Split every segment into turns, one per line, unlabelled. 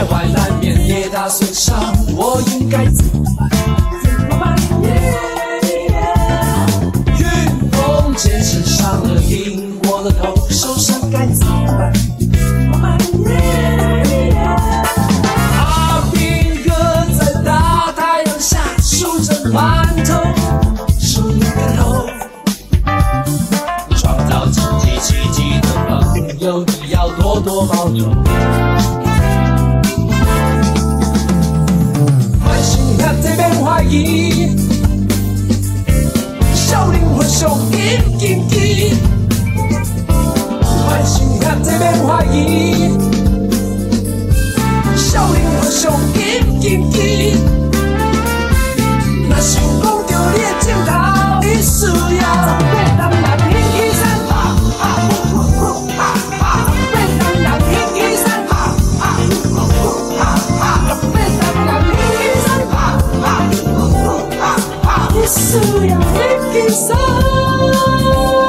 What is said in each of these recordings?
在外难免跌打损伤，我应该怎么办？怎么办？耶耶！运动健身伤了，硬过了头，受伤该怎么？sair Música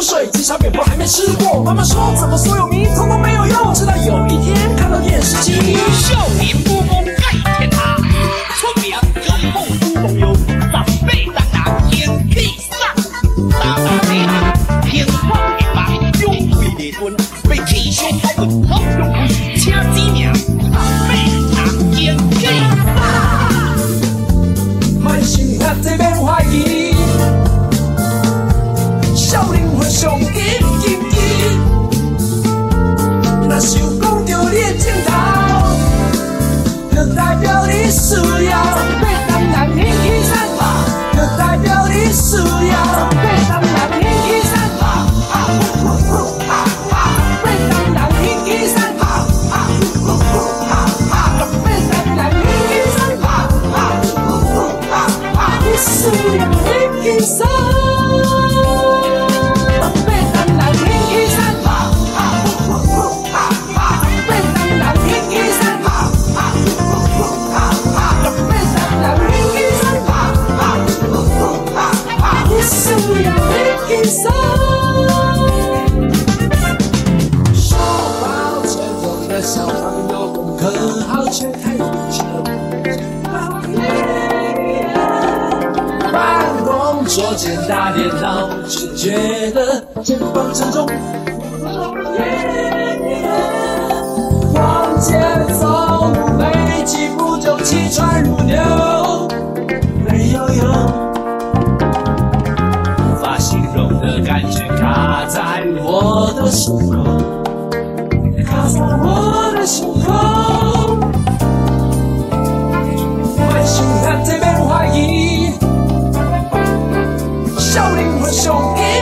水，鸡小扁包还没吃过。妈妈说，怎么所有迷通都没有用？直到有一天看到电视机，笑宁。坐车打电脑，只觉得肩膀沉重。往前走，每几步就气喘如牛，没有油，无法形容的感觉卡在我的胸口。Show me.